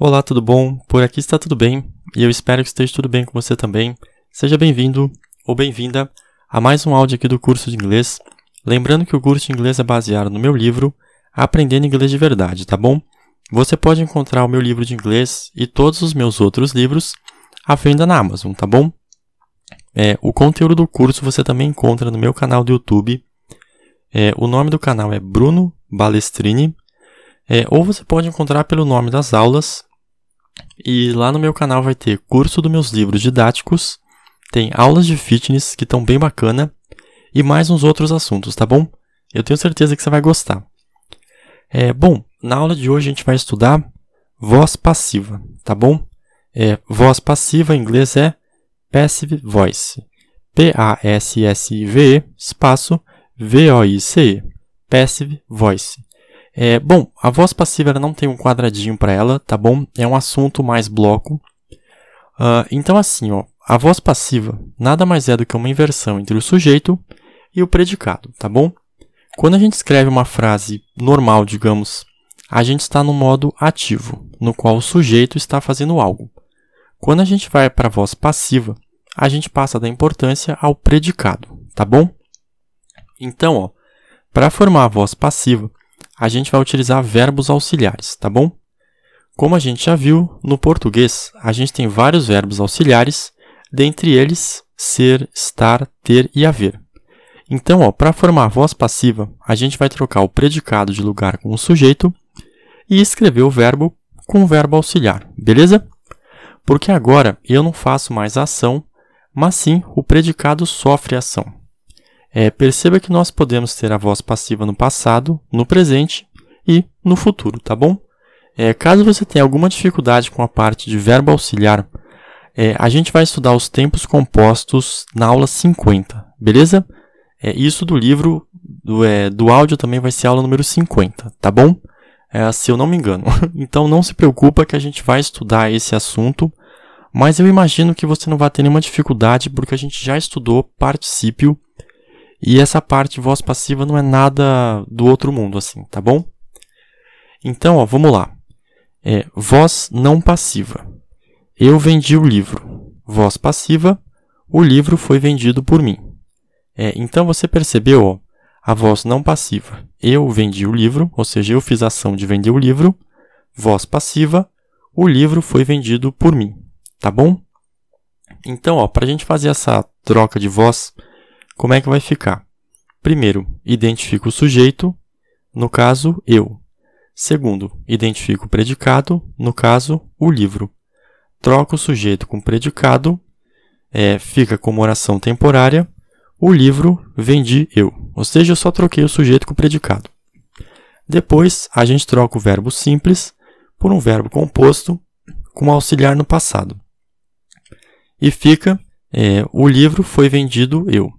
Olá, tudo bom? Por aqui está tudo bem e eu espero que esteja tudo bem com você também. Seja bem-vindo ou bem-vinda a mais um áudio aqui do curso de inglês. Lembrando que o curso de inglês é baseado no meu livro Aprendendo Inglês de Verdade, tá bom? Você pode encontrar o meu livro de inglês e todos os meus outros livros à venda na Amazon, tá bom? É, o conteúdo do curso você também encontra no meu canal do YouTube. É, o nome do canal é Bruno Balestrini. É, ou você pode encontrar pelo nome das aulas. E lá no meu canal vai ter curso dos meus livros didáticos, tem aulas de fitness que estão bem bacana e mais uns outros assuntos, tá bom? Eu tenho certeza que você vai gostar. É, bom, na aula de hoje a gente vai estudar voz passiva, tá bom? É, voz passiva em inglês é passive voice. P-A-S-S-I-V-E, espaço V-O-I-C-E. Passive voice. É, bom, a voz passiva não tem um quadradinho para ela, tá bom? É um assunto mais bloco. Uh, então, assim, ó, a voz passiva nada mais é do que uma inversão entre o sujeito e o predicado, tá bom? Quando a gente escreve uma frase normal, digamos, a gente está no modo ativo, no qual o sujeito está fazendo algo. Quando a gente vai para a voz passiva, a gente passa da importância ao predicado, tá bom? Então, ó, para formar a voz passiva, a gente vai utilizar verbos auxiliares, tá bom? Como a gente já viu, no português a gente tem vários verbos auxiliares, dentre eles ser, estar, ter e haver. Então, para formar a voz passiva, a gente vai trocar o predicado de lugar com o sujeito e escrever o verbo com o verbo auxiliar, beleza? Porque agora eu não faço mais ação, mas sim o predicado sofre ação. É, perceba que nós podemos ter a voz passiva no passado, no presente e no futuro, tá bom? É, caso você tenha alguma dificuldade com a parte de verbo auxiliar, é, a gente vai estudar os tempos compostos na aula 50, beleza? É, isso do livro, do, é, do áudio também vai ser aula número 50, tá bom? É, se eu não me engano. então não se preocupa que a gente vai estudar esse assunto, mas eu imagino que você não vai ter nenhuma dificuldade porque a gente já estudou particípio e essa parte voz passiva não é nada do outro mundo, assim, tá bom? Então, ó, vamos lá. É, voz não passiva. Eu vendi o livro. Voz passiva. O livro foi vendido por mim. É, então você percebeu, ó, a voz não passiva. Eu vendi o livro, ou seja, eu fiz a ação de vender o livro. Voz passiva. O livro foi vendido por mim. Tá bom? Então, para a gente fazer essa troca de voz, como é que vai ficar? Primeiro, identifico o sujeito, no caso, eu. Segundo, identifico o predicado, no caso, o livro. Troco o sujeito com o predicado, é, fica como oração temporária, o livro vendi eu. Ou seja, eu só troquei o sujeito com o predicado. Depois, a gente troca o verbo simples por um verbo composto com auxiliar no passado. E fica, é, o livro foi vendido eu.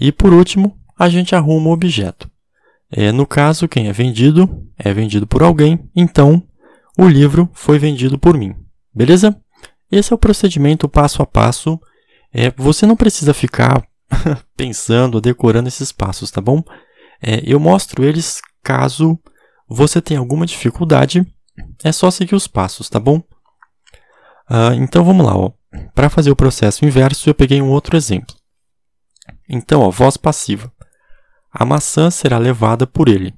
E por último, a gente arruma o objeto. É, no caso, quem é vendido é vendido por alguém, então o livro foi vendido por mim. Beleza? Esse é o procedimento passo a passo. É, você não precisa ficar pensando, decorando esses passos, tá bom? É, eu mostro eles caso você tenha alguma dificuldade. É só seguir os passos, tá bom? Uh, então vamos lá. Para fazer o processo inverso, eu peguei um outro exemplo. Então, ó, voz passiva. A maçã será levada por ele.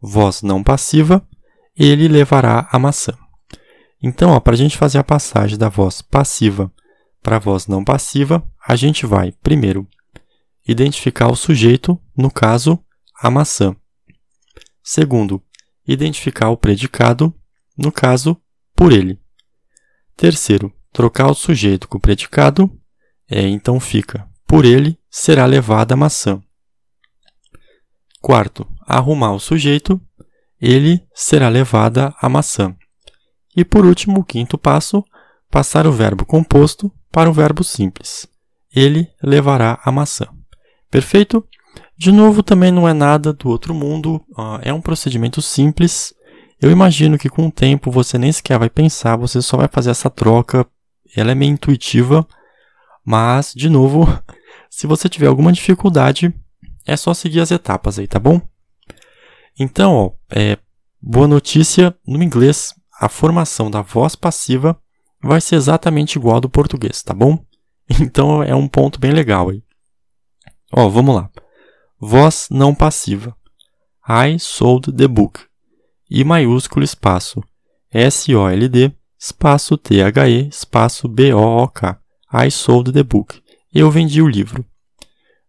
Voz não passiva, ele levará a maçã. Então, para a gente fazer a passagem da voz passiva para a voz não passiva, a gente vai, primeiro, identificar o sujeito, no caso, a maçã. Segundo, identificar o predicado, no caso, por ele. Terceiro, trocar o sujeito com o predicado, é, então fica por ele será levada a maçã. Quarto, arrumar o sujeito, ele será levada a maçã. E por último, o quinto passo, passar o verbo composto para o verbo simples. Ele levará a maçã. Perfeito? De novo, também não é nada do outro mundo, é um procedimento simples. Eu imagino que com o tempo você nem sequer vai pensar, você só vai fazer essa troca. Ela é meio intuitiva, mas, de novo, Se você tiver alguma dificuldade, é só seguir as etapas aí, tá bom? Então, ó, é, boa notícia, no inglês a formação da voz passiva vai ser exatamente igual ao do português, tá bom? Então é um ponto bem legal aí. Ó, vamos lá. Voz não passiva. I sold the book. I maiúsculo espaço S-O-L-D espaço T-H-E espaço B-O-O-K. I sold the book. Eu vendi o livro.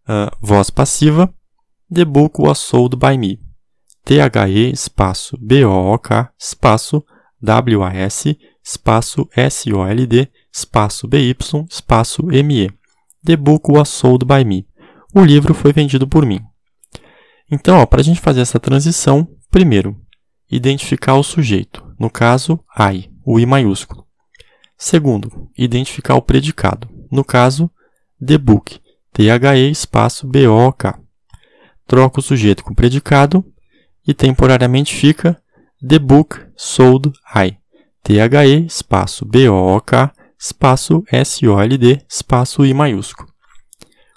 Uh, voz passiva. The book was sold by me. T-H-E espaço B-O-O-K espaço W-A-S espaço S-O-L-D espaço BY espaço ME. The book was sold by me. O livro foi vendido por mim. Então, para a gente fazer essa transição, primeiro, identificar o sujeito, no caso, I, o I maiúsculo. Segundo, identificar o predicado, no caso, the book, T-H-E espaço B-O-K. Troca o sujeito com o predicado e temporariamente fica The Book Sold I. T-H-E, espaço B-O-O-K, espaço S-O-L-D, espaço I maiúsculo.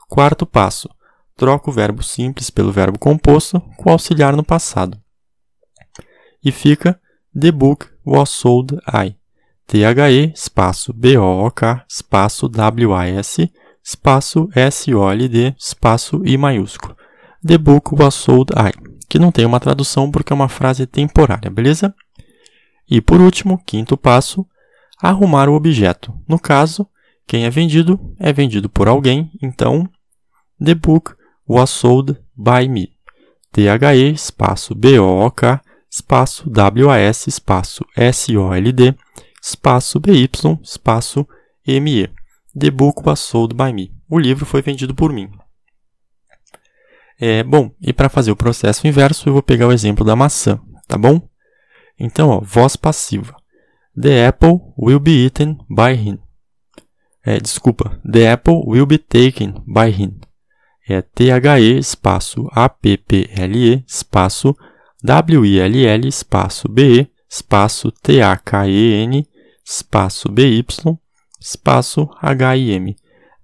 Quarto passo. Troca o verbo simples pelo verbo composto com auxiliar no passado. E fica The book was sold I. T-H-E, espaço B-O-O-K, espaço W-A-S, espaço S-O-L-D, espaço I maiúsculo. The book was sold I que não tem uma tradução porque é uma frase temporária, beleza? E por último, quinto passo, arrumar o objeto. No caso, quem é vendido é vendido por alguém, então the book was sold by me. T-H-E espaço B-O-O-K espaço W-A-S espaço S-O-L-D espaço B-Y espaço M-E. The book was sold by me. O livro foi vendido por mim. É, bom, e para fazer o processo inverso, eu vou pegar o exemplo da maçã, tá bom? Então, ó, voz passiva. The apple will be eaten by him. É, desculpa, the apple will be taken by him. É T-H-E espaço A-P-P-L-E espaço W-I-L-L espaço B-E espaço T-A-K-E-N espaço B-Y espaço H-I-M.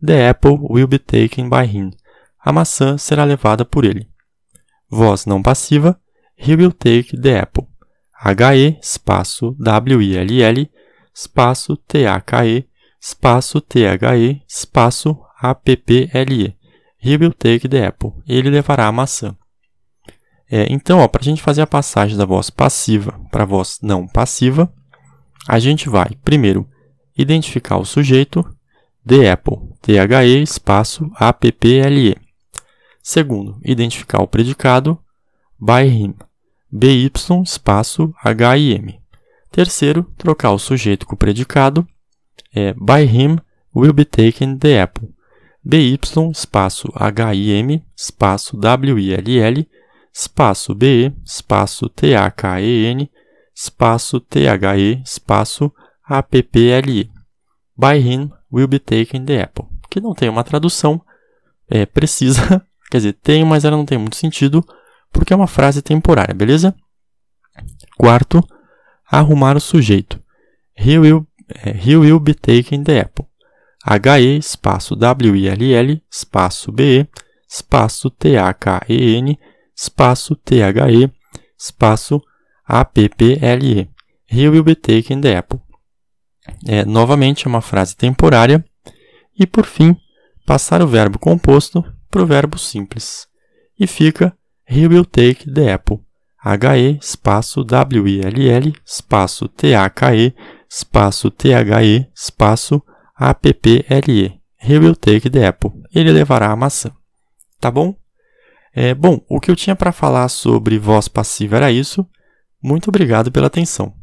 The apple will be taken by him a maçã será levada por ele. Voz não passiva, he will take the apple. H-E, espaço W-I-L-L, espaço T-A-K-E, espaço T-H-E, espaço A-P-P-L-E. He will take the apple. Ele levará a maçã. É, então, para a gente fazer a passagem da voz passiva para a voz não passiva, a gente vai, primeiro, identificar o sujeito, the apple, T-H-E, espaço A-P-P-L-E. Segundo, identificar o predicado by him, by espaço him. Terceiro, trocar o sujeito com o predicado é by him will be taken the apple. by espaço him espaço will espaço be espaço tken espaço the espaço apple. By him will be taken the apple. Que não tem uma tradução é, precisa Quer dizer, tem, mas ela não tem muito sentido, porque é uma frase temporária, beleza? Quarto, arrumar o sujeito. He will, é, he will be taking the apple. H-E, espaço W-I-L-L, espaço B-E, espaço T-A-K-E-N, espaço T-H-E, espaço A-P-P-L-E. He will be taking the apple. É, novamente, é uma frase temporária. E, por fim, passar o verbo composto para o verbo simples. E fica He will take the apple. H-E, espaço W-I-L-L, espaço T-A-K-E, espaço T-H-E, espaço A-P-P-L-E. He will take the apple. Ele levará a maçã. Tá bom? É, bom, o que eu tinha para falar sobre voz passiva era isso. Muito obrigado pela atenção.